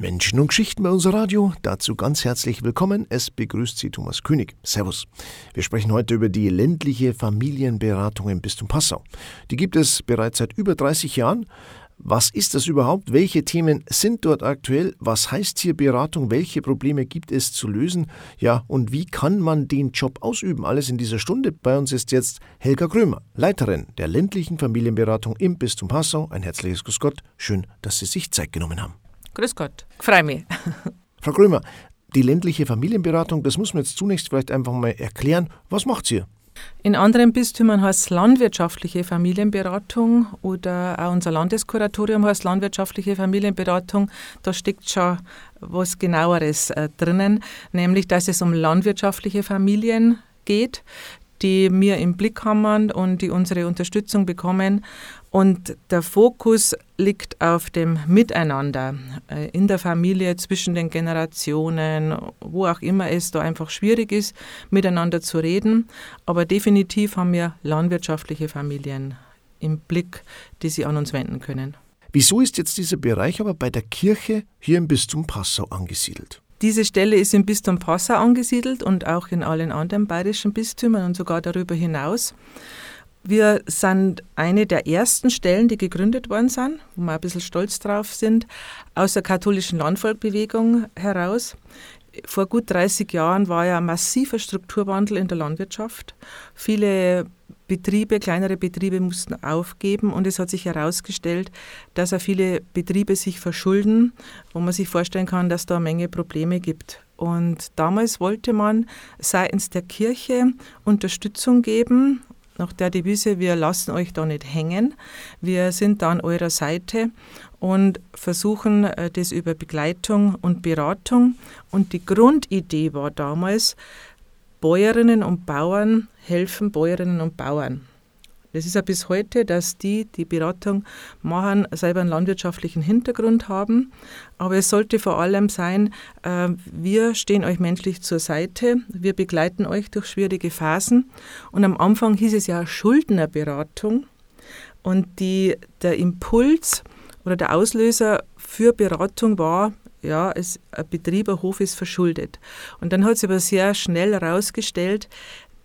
Menschen und Geschichten bei unser Radio. Dazu ganz herzlich willkommen. Es begrüßt Sie Thomas König. Servus. Wir sprechen heute über die ländliche Familienberatung im Bistum Passau. Die gibt es bereits seit über 30 Jahren. Was ist das überhaupt? Welche Themen sind dort aktuell? Was heißt hier Beratung? Welche Probleme gibt es zu lösen? Ja, und wie kann man den Job ausüben? Alles in dieser Stunde. Bei uns ist jetzt Helga Krömer, Leiterin der ländlichen Familienberatung im Bistum Passau. Ein herzliches Grüß Gott. Schön, dass Sie sich Zeit genommen haben. Grüß Gott, freue mich. Frau Krömer, die ländliche Familienberatung, das muss man jetzt zunächst vielleicht einfach mal erklären. Was macht sie? In anderen Bistümern heißt es landwirtschaftliche Familienberatung oder auch unser Landeskuratorium heißt landwirtschaftliche Familienberatung. Da steckt schon was genaueres äh, drinnen, nämlich dass es um landwirtschaftliche Familien geht, die wir im Blick haben und die unsere Unterstützung bekommen. Und der Fokus liegt auf dem Miteinander äh, in der Familie, zwischen den Generationen, wo auch immer es da einfach schwierig ist, miteinander zu reden. Aber definitiv haben wir landwirtschaftliche Familien im Blick, die sie an uns wenden können. Wieso ist jetzt dieser Bereich aber bei der Kirche hier im Bistum Passau angesiedelt? Diese Stelle ist im Bistum Passau angesiedelt und auch in allen anderen bayerischen Bistümern und sogar darüber hinaus. Wir sind eine der ersten Stellen, die gegründet worden sind, wo wir ein bisschen stolz drauf sind, aus der katholischen Landvolkbewegung heraus. Vor gut 30 Jahren war ja ein massiver Strukturwandel in der Landwirtschaft. Viele Betriebe, kleinere Betriebe mussten aufgeben und es hat sich herausgestellt, dass auch viele Betriebe sich verschulden, wo man sich vorstellen kann, dass da eine Menge Probleme gibt. Und damals wollte man seitens der Kirche Unterstützung geben nach der Devise, wir lassen euch da nicht hängen, wir sind da an eurer Seite und versuchen äh, das über Begleitung und Beratung. Und die Grundidee war damals, Bäuerinnen und Bauern helfen Bäuerinnen und Bauern. Das ist ja bis heute, dass die, die Beratung machen, selber einen landwirtschaftlichen Hintergrund haben. Aber es sollte vor allem sein, äh, wir stehen euch menschlich zur Seite, wir begleiten euch durch schwierige Phasen. Und am Anfang hieß es ja Schuldnerberatung. Und die, der Impuls oder der Auslöser für Beratung war, ja, es, ein Betrieb, ein Hof ist verschuldet. Und dann hat sich aber sehr schnell herausgestellt,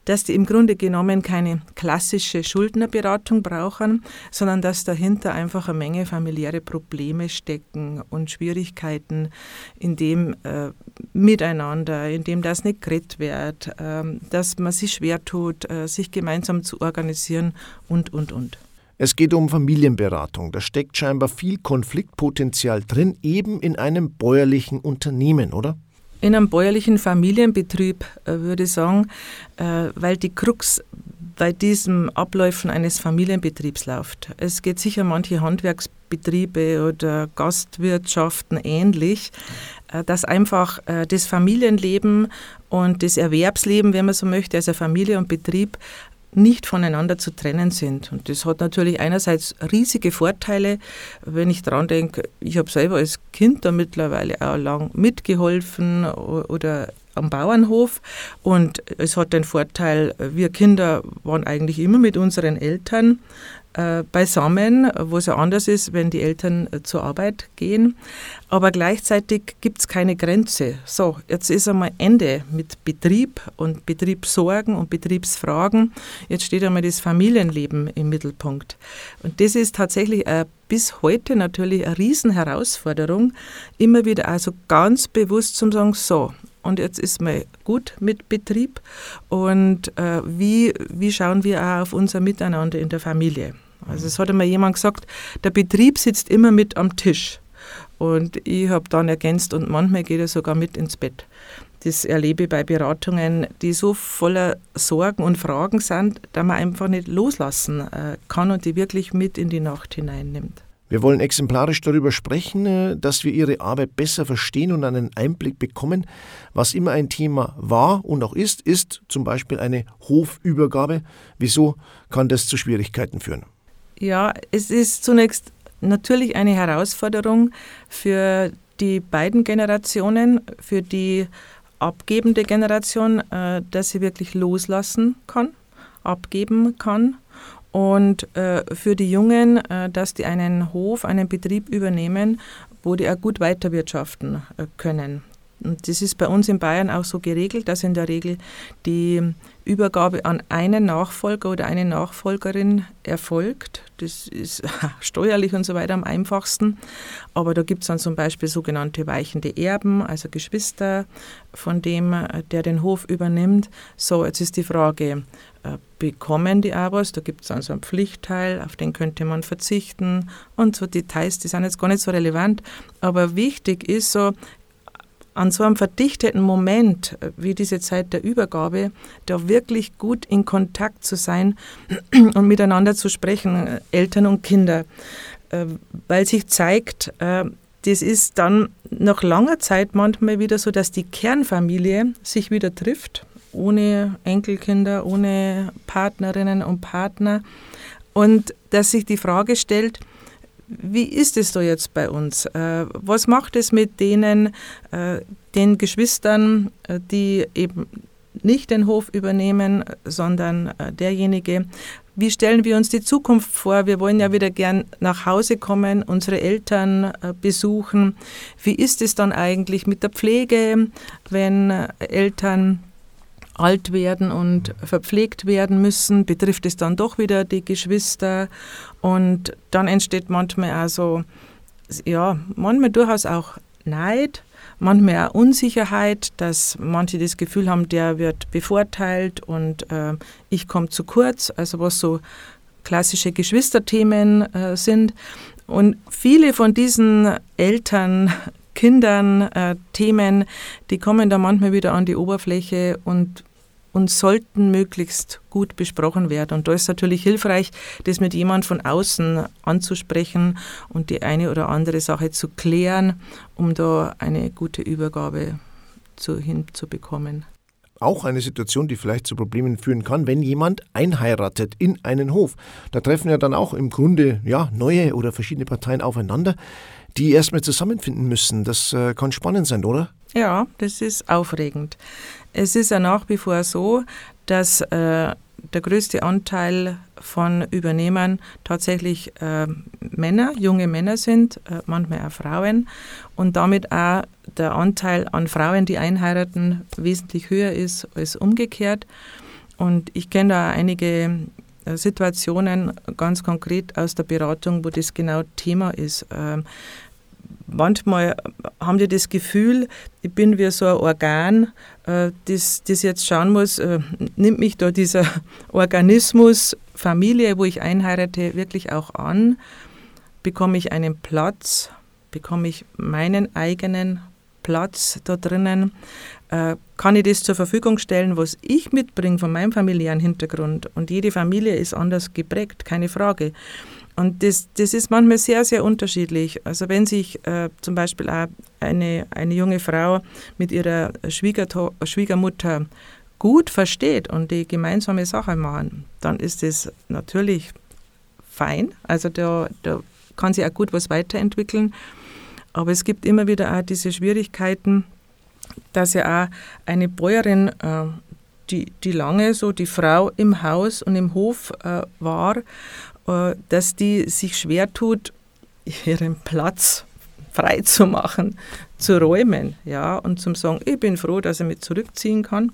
dass die im Grunde genommen keine klassische Schuldnerberatung brauchen, sondern dass dahinter einfach eine Menge familiäre Probleme stecken und Schwierigkeiten in dem äh, Miteinander, in dem das nicht geredet wird, äh, dass man sich schwer tut, äh, sich gemeinsam zu organisieren und, und, und. Es geht um Familienberatung. Da steckt scheinbar viel Konfliktpotenzial drin, eben in einem bäuerlichen Unternehmen, oder? In einem bäuerlichen Familienbetrieb äh, würde ich sagen, äh, weil die Krux bei diesem Abläufen eines Familienbetriebs läuft. Es geht sicher manche Handwerksbetriebe oder Gastwirtschaften ähnlich, äh, dass einfach das Familienleben und das Erwerbsleben, wenn man so möchte, also Familie und Betrieb nicht voneinander zu trennen sind. Und das hat natürlich einerseits riesige Vorteile, wenn ich daran denke, ich habe selber als Kind da mittlerweile auch lang mitgeholfen oder am Bauernhof. Und es hat den Vorteil, wir Kinder waren eigentlich immer mit unseren Eltern äh, beisammen, wo es ja anders ist, wenn die Eltern äh, zur Arbeit gehen. Aber gleichzeitig gibt es keine Grenze. So, jetzt ist einmal Ende mit Betrieb und Betriebssorgen und Betriebsfragen. Jetzt steht einmal das Familienleben im Mittelpunkt. Und das ist tatsächlich äh, bis heute natürlich eine Riesenherausforderung, immer wieder also ganz bewusst zu sagen, so, und jetzt ist mal gut mit Betrieb und äh, wie, wie schauen wir auch auf unser Miteinander in der Familie. Also es hat einmal jemand gesagt, der Betrieb sitzt immer mit am Tisch. Und ich habe dann ergänzt, und manchmal geht er sogar mit ins Bett. Das erlebe ich bei Beratungen, die so voller Sorgen und Fragen sind, dass man einfach nicht loslassen äh, kann und die wirklich mit in die Nacht hineinnimmt. Wir wollen exemplarisch darüber sprechen, äh, dass wir Ihre Arbeit besser verstehen und einen Einblick bekommen. Was immer ein Thema war und auch ist, ist zum Beispiel eine Hofübergabe. Wieso kann das zu Schwierigkeiten führen? Ja, es ist zunächst natürlich eine Herausforderung für die beiden Generationen, für die abgebende Generation, äh, dass sie wirklich loslassen kann, abgeben kann und äh, für die Jungen, äh, dass die einen Hof, einen Betrieb übernehmen, wo die auch gut weiterwirtschaften äh, können. Und das ist bei uns in Bayern auch so geregelt, dass in der Regel die Übergabe an einen Nachfolger oder eine Nachfolgerin erfolgt. Das ist steuerlich und so weiter am einfachsten. Aber da gibt es dann zum Beispiel sogenannte weichende Erben, also Geschwister von dem, äh, der den Hof übernimmt. So, jetzt ist die Frage, äh, bekommen die was? Da gibt es dann so einen Pflichtteil, auf den könnte man verzichten. Und so Details, die sind jetzt gar nicht so relevant. Aber wichtig ist so, an so einem verdichteten Moment äh, wie diese Zeit der Übergabe, da wirklich gut in Kontakt zu sein und miteinander zu sprechen, äh, Eltern und Kinder, äh, weil sich zeigt, das ist dann nach langer Zeit manchmal wieder so, dass die Kernfamilie sich wieder trifft, ohne Enkelkinder, ohne Partnerinnen und Partner. Und dass sich die Frage stellt, wie ist es da jetzt bei uns? Äh, was macht es mit denen, äh, den Geschwistern, äh, die eben nicht den Hof übernehmen, sondern derjenige, wie stellen wir uns die Zukunft vor? Wir wollen ja wieder gern nach Hause kommen, unsere Eltern besuchen. Wie ist es dann eigentlich mit der Pflege, wenn Eltern alt werden und verpflegt werden müssen, betrifft es dann doch wieder die Geschwister und dann entsteht manchmal auch so, ja, manchmal durchaus auch Neid, manchmal auch Unsicherheit, dass manche das Gefühl haben, der wird bevorteilt und äh, ich komme zu kurz, also was so klassische Geschwisterthemen äh, sind. Und viele von diesen Eltern Kindern, äh, Themen, die kommen da manchmal wieder an die Oberfläche und, und sollten möglichst gut besprochen werden. Und da ist natürlich hilfreich, das mit jemand von außen anzusprechen und die eine oder andere Sache zu klären, um da eine gute Übergabe zu, hinzubekommen auch eine Situation, die vielleicht zu Problemen führen kann, wenn jemand einheiratet in einen Hof. Da treffen ja dann auch im Grunde ja, neue oder verschiedene Parteien aufeinander die erstmal zusammenfinden müssen. Das äh, kann spannend sein, oder? Ja, das ist aufregend. Es ist ja nach wie vor so, dass äh, der größte Anteil von Übernehmern tatsächlich äh, Männer, junge Männer sind, äh, manchmal auch Frauen und damit auch der Anteil an Frauen, die einheiraten, wesentlich höher ist als umgekehrt. Und ich kenne da einige Situationen ganz konkret aus der Beratung, wo das genau Thema ist. Ähm, manchmal haben die das Gefühl, ich bin wie so ein Organ, äh, das, das jetzt schauen muss, äh, nimmt mich da dieser Organismus Familie, wo ich einheirate, wirklich auch an? Bekomme ich einen Platz? Bekomme ich meinen eigenen Platz da drinnen? Äh, kann ich das zur Verfügung stellen, was ich mitbringe von meinem familiären Hintergrund? Und jede Familie ist anders geprägt, keine Frage. Und das, das ist manchmal sehr, sehr unterschiedlich. Also wenn sich äh, zum Beispiel auch eine, eine junge Frau mit ihrer Schwiegermutter gut versteht und die gemeinsame Sache machen, dann ist das natürlich fein. Also da, da kann sie auch gut was weiterentwickeln. Aber es gibt immer wieder auch diese Schwierigkeiten, dass ja auch eine Bäuerin, äh, die, die lange so die Frau im Haus und im Hof äh, war äh, dass die sich schwer tut, ihren Platz frei zu machen, zu räumen, ja, und zum sagen, ich bin froh, dass er mich zurückziehen kann.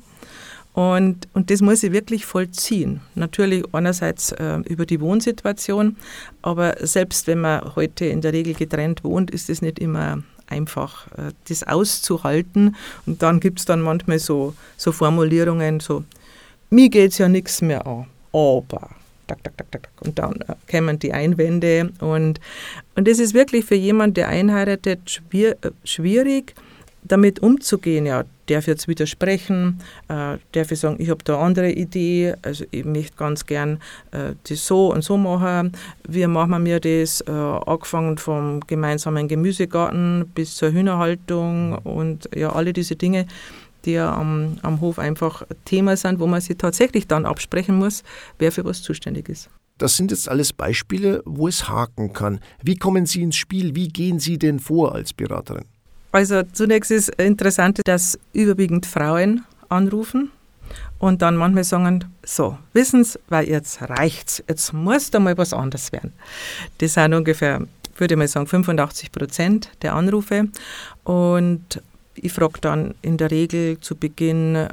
Und, und das muss ich wirklich vollziehen. Natürlich einerseits äh, über die Wohnsituation, aber selbst wenn man heute in der Regel getrennt wohnt, ist es nicht immer einfach, äh, das auszuhalten. Und dann gibt es dann manchmal so, so Formulierungen, so, mir geht es ja nichts mehr an, aber. Und dann äh, kämen die Einwände. Und, und das ist wirklich für jemanden, der einheiratet, äh, schwierig, damit umzugehen. Ja, darf jetzt widersprechen, äh, darf ich sagen, ich habe da eine andere Idee, also ich möchte ganz gern äh, das so und so machen. Wie machen wir das? Äh, angefangen vom gemeinsamen Gemüsegarten bis zur Hühnerhaltung und ja, alle diese Dinge die ja am, am Hof einfach Thema sind, wo man sich tatsächlich dann absprechen muss, wer für was zuständig ist. Das sind jetzt alles Beispiele, wo es haken kann. Wie kommen Sie ins Spiel? Wie gehen Sie denn vor als Beraterin? Also zunächst ist interessant, dass überwiegend Frauen anrufen und dann manchmal sagen, so, wissen Sie, weil jetzt reicht's, jetzt muss da mal was anderes werden. Das sind ungefähr würde mal sagen 85 Prozent der Anrufe. Und ich frage dann in der Regel zu Beginn, äh,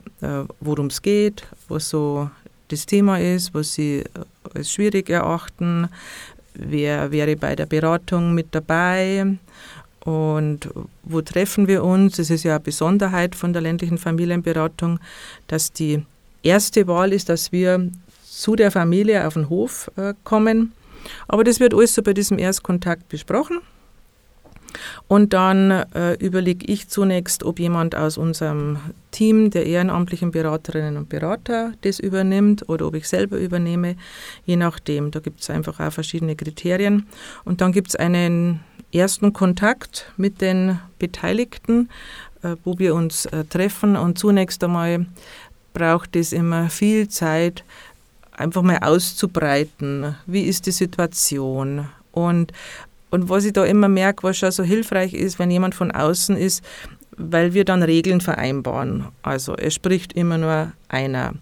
worum es geht, was so das Thema ist, was Sie als schwierig erachten, wer wäre bei der Beratung mit dabei und wo treffen wir uns. Es ist ja eine Besonderheit von der ländlichen Familienberatung, dass die erste Wahl ist, dass wir zu der Familie auf den Hof äh, kommen. Aber das wird alles so bei diesem Erstkontakt besprochen. Und dann äh, überlege ich zunächst, ob jemand aus unserem Team der ehrenamtlichen Beraterinnen und Berater das übernimmt oder ob ich selber übernehme, je nachdem. Da gibt es einfach auch verschiedene Kriterien. Und dann gibt es einen ersten Kontakt mit den Beteiligten, äh, wo wir uns äh, treffen. Und zunächst einmal braucht es immer viel Zeit, einfach mal auszubreiten. Wie ist die Situation? Und und was ich da immer merke, was schon so hilfreich ist, wenn jemand von außen ist, weil wir dann Regeln vereinbaren. Also es spricht immer nur einer.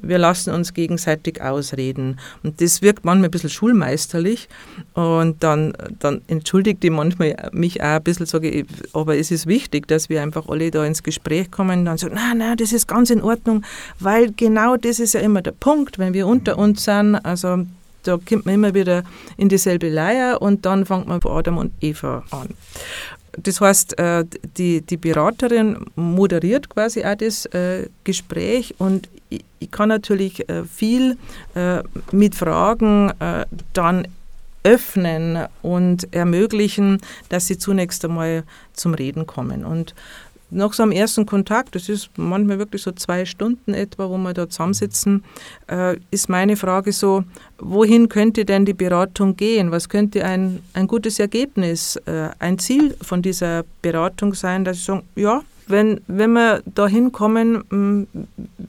Wir lassen uns gegenseitig ausreden. Und das wirkt manchmal ein bisschen schulmeisterlich. Und dann, dann entschuldigt die manchmal mich auch ein bisschen, sage ich, aber es ist wichtig, dass wir einfach alle da ins Gespräch kommen und dann sagen, nein, nein, das ist ganz in Ordnung, weil genau das ist ja immer der Punkt, wenn wir unter uns sind. Also da kommt man immer wieder in dieselbe Leier und dann fängt man bei Adam und Eva an. Das heißt, äh, die, die Beraterin moderiert quasi auch das äh, Gespräch und ich, kann natürlich äh, viel mit Fragen dann öffnen und ermöglichen, dass sie zunächst einmal zum Reden kommen. Und nach so einem ersten Kontakt, das ist manchmal wirklich so zwei Stunden etwa, wo wir da zusammensitzen, äh, ist meine Frage so, wohin könnte denn die Beratung gehen? Was könnte ein, ein gutes Ergebnis, äh, ein Ziel von dieser Beratung sein, dass ich sage, ja, wenn, wenn wir da hinkommen, mm,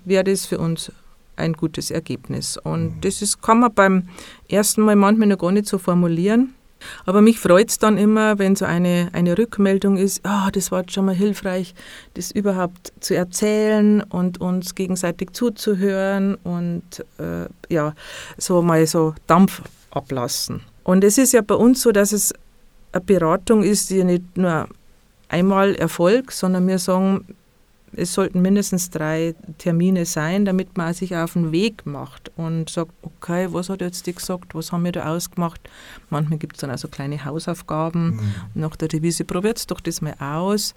wäre das für uns ein gutes Ergebnis. Und mhm. das ist, kann man beim ersten Mal manchmal noch gar nicht so formulieren. Aber mich freut es dann immer, wenn so eine, eine Rückmeldung ist, oh, das war schon mal hilfreich, das überhaupt zu erzählen und uns gegenseitig zuzuhören und äh, ja, so mal so Dampf ablassen. Und es ist ja bei uns so, dass es eine Beratung ist, die nicht nur einmal Erfolg, sondern wir sagen, es sollten mindestens drei Termine sein, damit man sich auf den Weg macht und sagt, okay, was hat jetzt die gesagt, was haben wir da ausgemacht. Manchmal gibt es dann also kleine Hausaufgaben. Mhm. Nach der Devise probiert es doch das mal aus.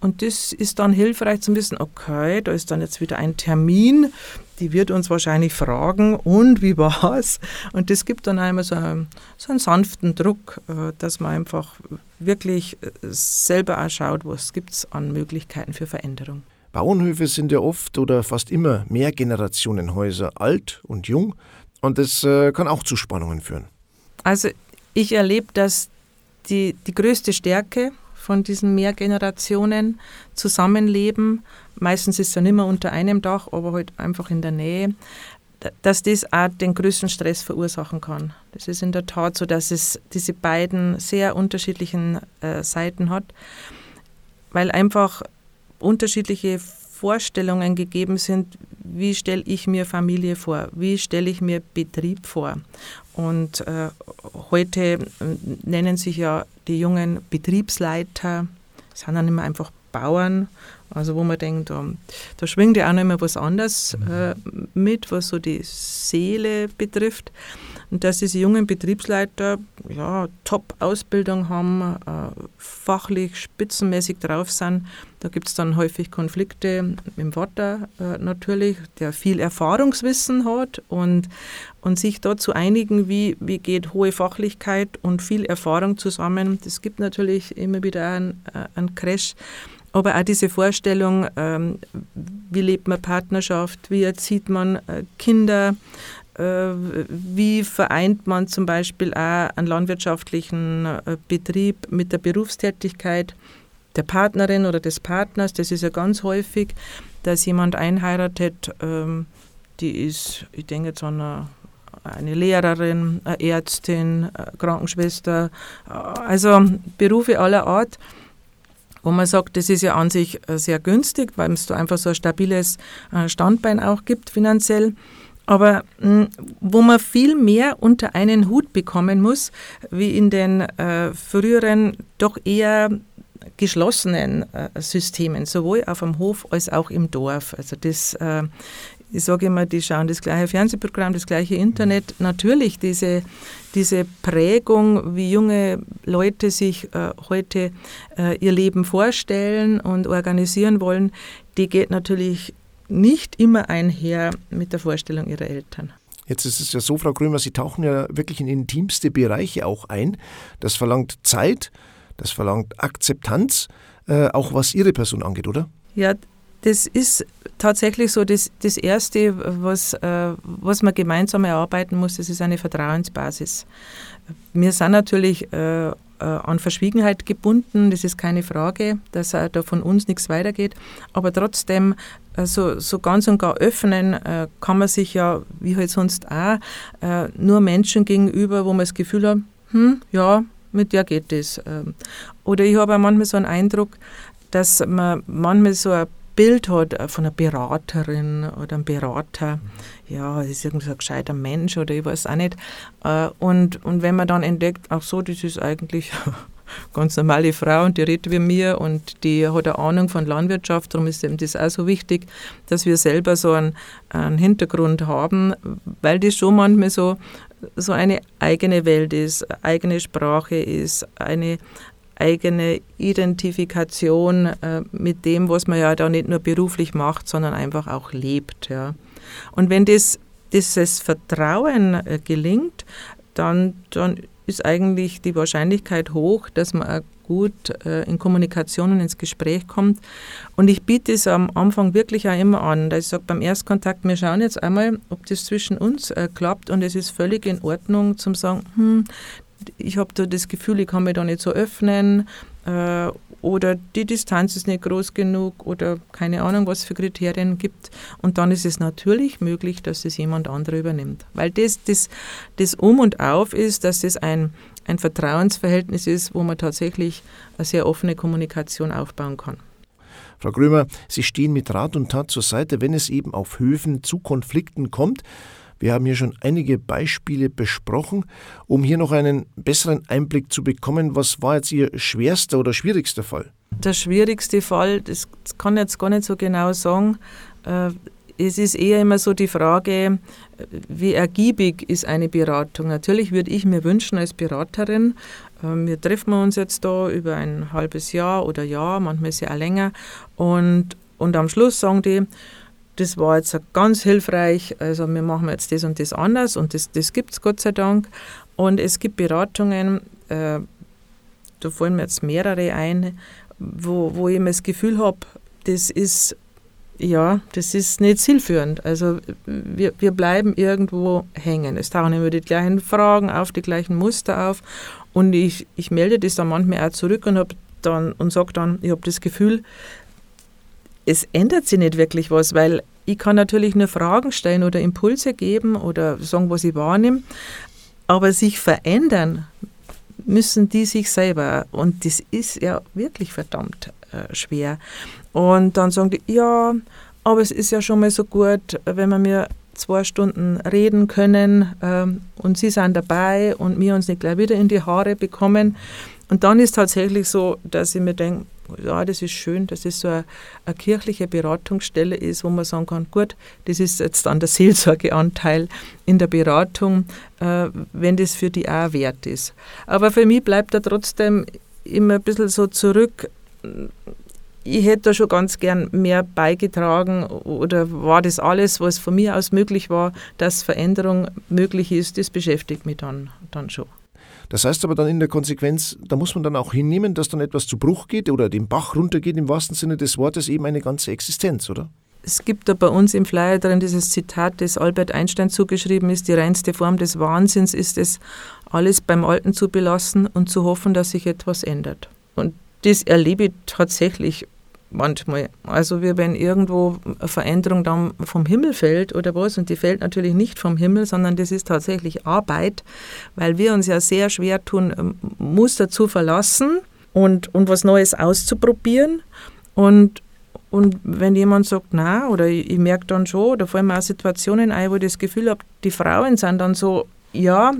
Und das ist dann hilfreich zu wissen, okay, da ist dann jetzt wieder ein Termin, die wird uns wahrscheinlich fragen, und wie war's? Und das gibt dann einmal so einen, so einen sanften Druck, äh, dass man einfach wirklich äh, selber auch schaut, was gibt es an Möglichkeiten für Veränderung. Bauernhöfe sind ja oft oder fast immer Mehrgenerationenhäuser, alt und jung. Und das äh, kann auch zu Spannungen führen. Also ich erlebe, dass die, die größte Stärke von diesen Mehrgenerationen zusammenleben, meistens ist es ja nicht mehr unter einem Dach, aber halt einfach in der Nähe, dass das auch den größten Stress verursachen kann. Das ist in der Tat so, dass es diese beiden sehr unterschiedlichen äh, Seiten hat, weil einfach unterschiedliche Vorstellungen gegeben sind, wie stelle ich mir Familie vor, wie stelle ich mir Betrieb vor. Und äh, heute äh, nennen sich ja die jungen Betriebsleiter, sind dann immer einfach Bauern, also wo man denkt, da, da schwingt ja auch noch immer was anderes äh, mit, was so die Seele betrifft. Und dass diese jungen Betriebsleiter ja, Top-Ausbildung haben, äh, fachlich spitzenmäßig drauf sind, da gibt es dann häufig Konflikte im Vater äh, natürlich, der viel Erfahrungswissen hat und, und sich da zu einigen, wie, wie geht hohe Fachlichkeit und viel Erfahrung zusammen. Das gibt natürlich immer wieder einen, äh, einen Crash. Aber auch diese Vorstellung, ähm, wie lebt man Partnerschaft, wie erzieht man äh, Kinder, wie vereint man zum Beispiel auch einen landwirtschaftlichen äh, Betrieb mit der Berufstätigkeit der Partnerin oder des Partners. Das ist ja ganz häufig, dass jemand einheiratet, ähm, die ist, ich denke jetzt an eine, eine Lehrerin, eine Ärztin, eine Krankenschwester, also Berufe aller Art wo man sagt, das ist ja an sich sehr günstig, weil es da einfach so ein stabiles Standbein auch gibt finanziell. Aber mh, wo man viel mehr unter einen Hut bekommen muss, wie in den äh, früheren doch eher geschlossenen äh, Systemen, sowohl auf dem Hof als auch im Dorf. Also das, äh, ich sage immer, die schauen das gleiche Fernsehprogramm, das gleiche Internet. Natürlich diese, diese Prägung, wie junge Leute sich äh, heute äh, ihr Leben vorstellen und organisieren wollen, die geht natürlich nicht immer einher mit der Vorstellung ihrer Eltern. Jetzt ist es ja so, Frau Krömer, Sie tauchen ja wirklich in intimste Bereiche auch ein. Das verlangt Zeit, das verlangt Akzeptanz, äh, auch was Ihre Person angeht, oder? Ja, das ist tatsächlich so das, das Erste, was, äh, was man gemeinsam erarbeiten muss, das ist eine Vertrauensbasis. Wir sind natürlich äh, äh, an Verschwiegenheit gebunden, das ist keine Frage, dass äh, da von uns nichts weitergeht. Aber trotzdem, äh, so, so ganz und gar öffnen äh, kann man sich ja, wie halt sonst auch, äh, nur Menschen gegenüber, wo man das Gefühl hat, hm, ja, mit der geht das. Ähm, oder ich habe auch manchmal so einen Eindruck, dass man manchmal so ein Bild hat von einer Beraterin oder einem Berater, ja, das ist irgendwie so ein gescheiter Mensch oder ich weiß auch nicht. Äh, und, und wenn man dann entdeckt, ach so, das ist eigentlich ganz normale Frau und die redet wie mir und die hat eine Ahnung von Landwirtschaft, darum ist eben das auch so wichtig, dass wir selber so einen, einen Hintergrund haben, weil das schon manchmal so, so eine eigene Welt ist, eigene Sprache ist, eine, eigene Identifikation äh, mit dem, was man ja da nicht nur beruflich macht, sondern einfach auch lebt. Ja. Und wenn das, dieses Vertrauen äh, gelingt, dann, dann ist eigentlich die Wahrscheinlichkeit hoch, dass man gut äh, in Kommunikation und ins Gespräch kommt. Und ich biete es am Anfang wirklich auch immer an. Dass ich sage, beim Erstkontakt, wir schauen jetzt einmal, ob das zwischen uns äh, klappt und es ist völlig in Ordnung zum sagen, hm, ich habe da das Gefühl, ich kann mich da nicht so öffnen äh, oder die Distanz ist nicht groß genug oder keine Ahnung, was für Kriterien gibt. Und dann ist es natürlich möglich, dass es jemand andere übernimmt. Weil das, das, das Um und Auf ist, dass das ein, ein Vertrauensverhältnis ist, wo man tatsächlich eine sehr offene Kommunikation aufbauen kann. Frau Grömer, Sie stehen mit Rat und Tat zur Seite, wenn es eben auf Höfen zu Konflikten kommt. Wir haben hier schon einige Beispiele besprochen. Um hier noch einen besseren Einblick zu bekommen, was war jetzt Ihr schwerster oder schwierigster Fall? Der schwierigste Fall, das kann ich jetzt gar nicht so genau sagen. Äh, es ist eher immer so die Frage, wie ergiebig ist eine Beratung. Natürlich würde ich mir wünschen als Beraterin, äh, wir treffen uns jetzt da über ein halbes Jahr oder Jahr, manchmal ist ja auch länger, und, und am Schluss sagen die, das war jetzt ganz hilfreich. Also wir machen jetzt das und das anders und das, das gibt es Gott sei Dank. Und es gibt Beratungen, äh, da fallen mir jetzt mehrere ein, wo, wo ich mir das Gefühl habe, das ist ja, das ist nicht zielführend. Also wir, wir bleiben irgendwo hängen. Es tauchen immer die gleichen Fragen auf, die gleichen Muster auf. Und ich, ich melde das dann manchmal auch zurück und, und sage dann, ich habe das Gefühl, es ändert sich nicht wirklich was, weil ich kann natürlich nur Fragen stellen oder Impulse geben oder sagen, was ich wahrnehme, aber sich verändern müssen die sich selber und das ist ja wirklich verdammt äh, schwer. Und dann sagen die, ja, aber es ist ja schon mal so gut, wenn wir mir zwei Stunden reden können ähm, und sie sind dabei und wir uns nicht gleich wieder in die Haare bekommen. Und dann ist tatsächlich so, dass ich mir denke, ja, das ist schön, dass es so eine, eine, kirchliche Beratungsstelle ist, wo man sagen kann, gut, das ist jetzt dann der Seelsorgeanteil in der Beratung, äh, wenn das für die auch wert ist. Aber für mich bleibt da trotzdem immer ein bisschen so zurück, ich hätte da schon ganz gern mehr beigetragen oder war das alles, was von mir aus möglich war, dass Veränderung möglich ist, das beschäftigt mich dann, dann schon. Das heißt aber dann in der Konsequenz, da muss man dann auch hinnehmen, dass dann etwas zu Bruch geht oder den Bach runtergeht im wahrsten Sinne des Wortes, eben eine ganze Existenz, oder? Es gibt da bei uns im Flyer drin dieses Zitat, das Albert Einstein zugeschrieben ist, die reinste Form des Wahnsinns ist es, alles beim Alten zu belassen und zu hoffen, dass sich etwas ändert. Und das erlebe ich tatsächlich manchmal. Also wie wenn irgendwo eine Veränderung dann vom Himmel fällt oder was, und die fällt natürlich nicht vom Himmel, sondern das ist tatsächlich Arbeit, weil wir uns ja sehr schwer tun, ähm, Muster zu verlassen und, und was Neues auszuprobieren. Und, Und wenn jemand sagt, na, oder ich, ich merke dann schon, da fallen mir auch Situationen ein, wo ich das Gefühl habe, die Frauen sind dann so, ja,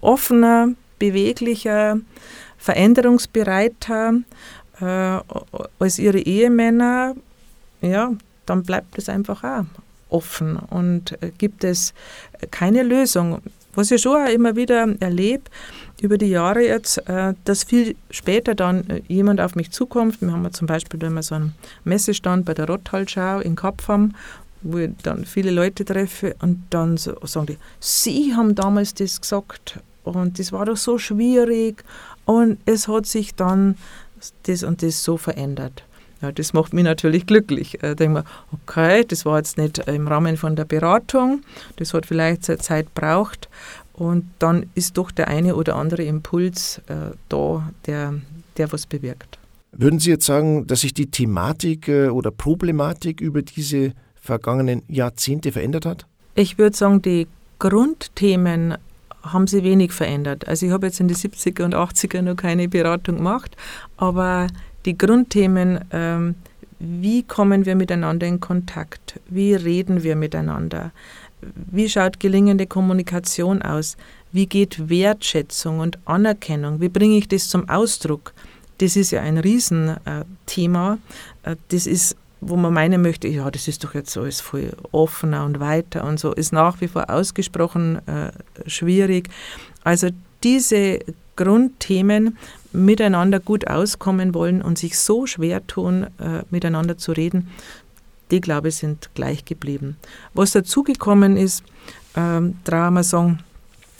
offener, beweglicher, veränderungsbereiter äh, als ihre Ehemänner, ja, dann bleibt es einfach auch offen und äh, gibt es keine Lösung. Was ich schon auch immer wieder erlebe, über die Jahre jetzt, äh, dass viel später dann äh, jemand auf mich zukommt. Wir haben zum Beispiel immer so einen Messestand bei der Rotthalschau in Kapfam, wo ich dann viele Leute treffe und dann so, sagen die, Sie haben damals das gesagt und das war doch so schwierig und es hat sich dann das und das so verändert. Ja, das macht mich natürlich glücklich. Da denke mir, okay, das war jetzt nicht im Rahmen von der Beratung, das hat vielleicht seine Zeit braucht und dann ist doch der eine oder andere Impuls äh, da, der, der was bewirkt. Würden Sie jetzt sagen, dass sich die Thematik äh, oder Problematik über diese vergangenen Jahrzehnte verändert hat? Ich würde sagen, die Grundthemen haben sich wenig verändert. Also ich habe jetzt in den 70er und 80er noch keine Beratung gemacht, aber die Grundthemen, ähm, wie kommen wir miteinander in Kontakt, wie reden wir miteinander, wie schaut gelingende Kommunikation aus, wie geht Wertschätzung und Anerkennung, wie bringe ich das zum Ausdruck, das ist ja ein Riesenthema. Äh, das ist wo man meinen möchte, ja, das ist doch jetzt alles voll offener und weiter und so, ist nach wie vor ausgesprochen äh, schwierig. Also diese Grundthemen miteinander gut auskommen wollen und sich so schwer tun, äh, miteinander zu reden, die, glaube ich, sind gleich geblieben. Was dazugekommen ist, ähm, Drama sagen,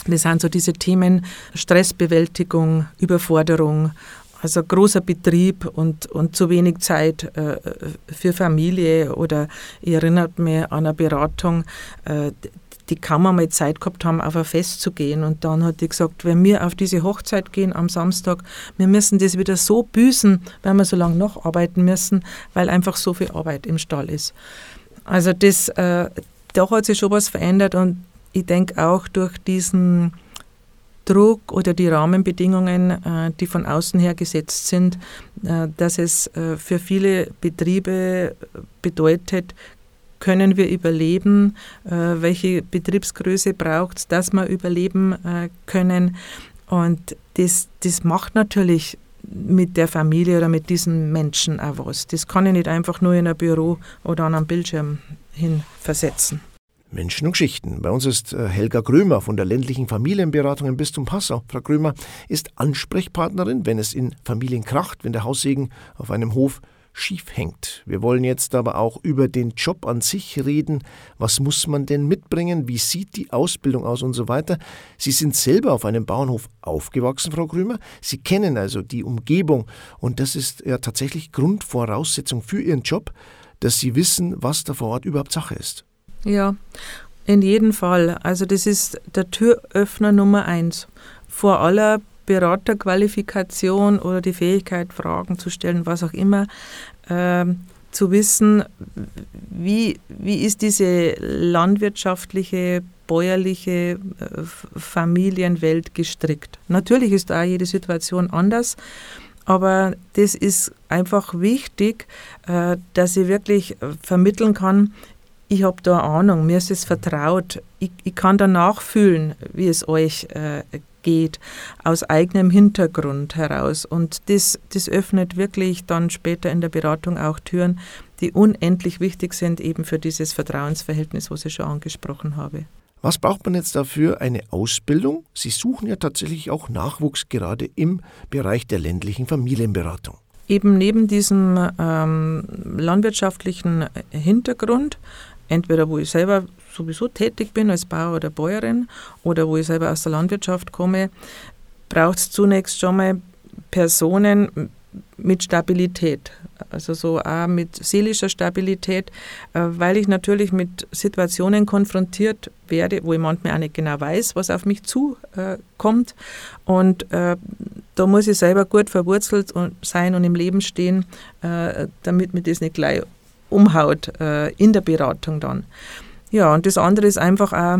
das sind so diese Themen Stressbewältigung, Überforderung, also großer Betrieb und, und zu wenig Zeit äh, für Familie oder ich erinnert mich an eine Beratung, äh, die Kammer mal Zeit gehabt haben, auf ein Fest zu gehen. Und dann hat die gesagt, wenn wir auf diese Hochzeit gehen am Samstag, wir müssen das wieder so büßen, weil wir so lange noch arbeiten müssen, weil einfach so viel Arbeit im Stall ist. Also das, äh, da hat sich schon was verändert und ich denke auch durch diesen Druck oder die Rahmenbedingungen, äh, die von außen her gesetzt sind, äh, dass es äh, für viele Betriebe bedeutet, können wir überleben, welche Betriebsgröße braucht es, dass wir überleben können. Und das, das macht natürlich mit der Familie oder mit diesen Menschen auch was. Das kann ich nicht einfach nur in ein Büro oder an einem Bildschirm hin versetzen. Menschen und Geschichten. Bei uns ist äh, Helga Grömer von der ländlichen Familienberatung im Bistum Passau. Frau Grömer ist Ansprechpartnerin, wenn es in Familien kracht, wenn der Haussegen auf einem Hof schief hängt. Wir wollen jetzt aber auch über den Job an sich reden. Was muss man denn mitbringen? Wie sieht die Ausbildung aus und so weiter? Sie sind selber auf einem Bauernhof aufgewachsen, Frau Grömer. Sie kennen also die Umgebung und das ist ja tatsächlich Grundvoraussetzung für Ihren Job, dass Sie wissen, was da vor Ort überhaupt Sache ist. Ja, in jedem Fall. Also das ist der Türöffner Nummer eins. Vor aller Beraterqualifikation oder die Fähigkeit, Fragen zu stellen, was auch immer, äh, zu wissen, wie, wie ist diese landwirtschaftliche, bäuerliche äh, Familienwelt gestrickt. Natürlich ist da jede Situation anders, aber das ist einfach wichtig, äh, dass ich wirklich vermitteln kann, ich habe da eine Ahnung, mir ist es vertraut, ich, ich kann danach fühlen, wie es euch äh, geht, aus eigenem Hintergrund heraus. Und das, das öffnet wirklich dann später in der Beratung auch Türen, die unendlich wichtig sind, eben für dieses Vertrauensverhältnis, was ich schon angesprochen habe. Was braucht man jetzt dafür? Eine Ausbildung? Sie suchen ja tatsächlich auch Nachwuchs gerade im Bereich der ländlichen Familienberatung. Eben neben diesem ähm, landwirtschaftlichen Hintergrund entweder wo ich selber sowieso tätig bin als Bauer oder Bäuerin oder wo ich selber aus der Landwirtschaft komme, braucht es zunächst schon mal Personen mit Stabilität, also so auch mit seelischer Stabilität, äh, weil ich natürlich mit Situationen konfrontiert werde, wo ich manchmal auch nicht genau weiß, was auf mich zukommt. Und äh, da muss ich selber gut verwurzelt sein und im Leben stehen, äh, damit mir das nicht gleich umhaut äh, in der Beratung dann. Ja, und das andere ist einfach auch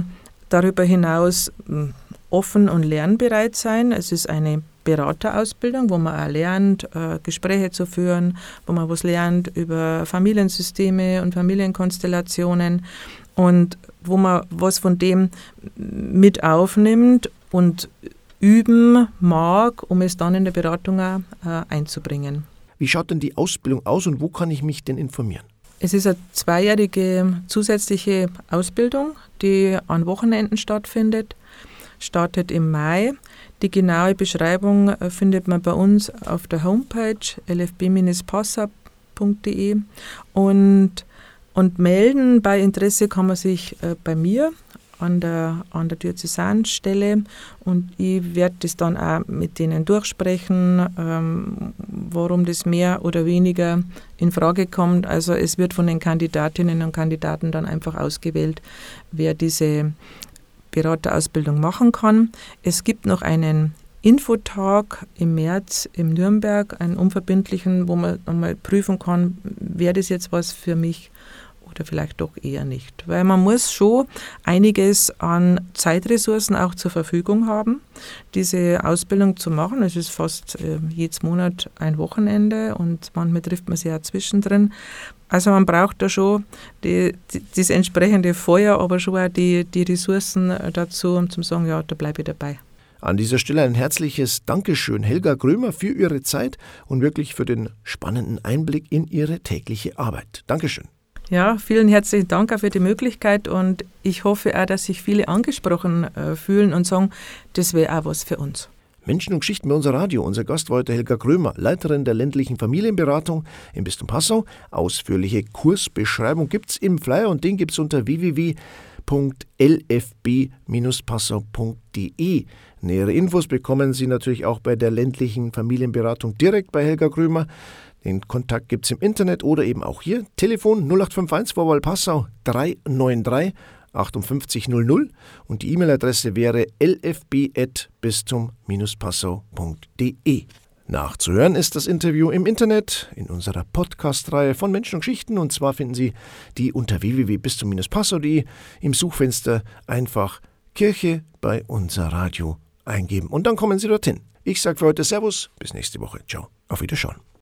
darüber hinaus hm, offen und lernbereit sein. Es ist eine Beraterausbildung, wo man auch lernt, äh, Gespräche zu führen, wo man was lernt über Familiensysteme und Familienkonstellationen und wo man was von dem mit aufnimmt und üben mag, um es dann in der Beratung auch, äh, einzubringen. Wie schaut denn die Ausbildung aus und wo kann ich mich denn informieren? Es ist eine zweijährige zusätzliche Ausbildung, die an Wochenenden stattfindet, startet im Mai. Die genaue Beschreibung äh, findet man bei uns auf der Homepage lfb-passa.de und, und melden bei Interesse kann man sich äh, bei mir an der, an der Diözesanstelle und ich werde das dann auch mit denen durchsprechen, ähm, warum das mehr oder weniger in Frage kommt. Also es wird von den Kandidatinnen und Kandidaten dann einfach ausgewählt, wer diese Beraterausbildung machen kann. Es gibt noch einen Infotag im März in Nürnberg, einen unverbindlichen, wo man einmal prüfen kann, wäre das jetzt was für mich oder vielleicht doch eher nicht. Weil man muss schon einiges an Zeitressourcen auch zur Verfügung haben, diese Ausbildung zu machen. Es ist fast äh, jedes Monat ein Wochenende und manchmal trifft man sich ja zwischendrin. Also man braucht da schon die, die, das entsprechende Feuer, aber schon auch die, die Ressourcen dazu, um zu sagen, ja, da bleibe ich dabei. An dieser Stelle ein herzliches Dankeschön, Helga Grömer, für Ihre Zeit und wirklich für den spannenden Einblick in Ihre tägliche Arbeit. Dankeschön. Ja, vielen herzlichen Dank auch für die Möglichkeit und ich hoffe auch, dass sich viele angesprochen äh, fühlen und sagen, das wäre auch was für uns. Menschen und Geschichten bei unser Radio. Unser Gast war heute Helga Krömer, Leiterin der ländlichen Familienberatung im Bistum Passau. Ausführliche Kursbeschreibung gibt es im Flyer und den gibt es unter www.lfb-passau.de. Nähere Infos bekommen Sie natürlich auch bei der ländlichen Familienberatung direkt bei Helga Krömer. Den Kontakt gibt es im Internet oder eben auch hier. Telefon 0851 Vorwahl Passau 393 5800 und die E-Mail-Adresse wäre lfb.bistum-passau.de. Nachzuhören ist das Interview im Internet in unserer Podcast-Reihe von Menschen und Geschichten und zwar finden Sie die unter www.bistum-passau.de im Suchfenster einfach Kirche bei unser Radio eingeben und dann kommen Sie dorthin. Ich sage für heute Servus, bis nächste Woche. Ciao, auf Wiederschauen.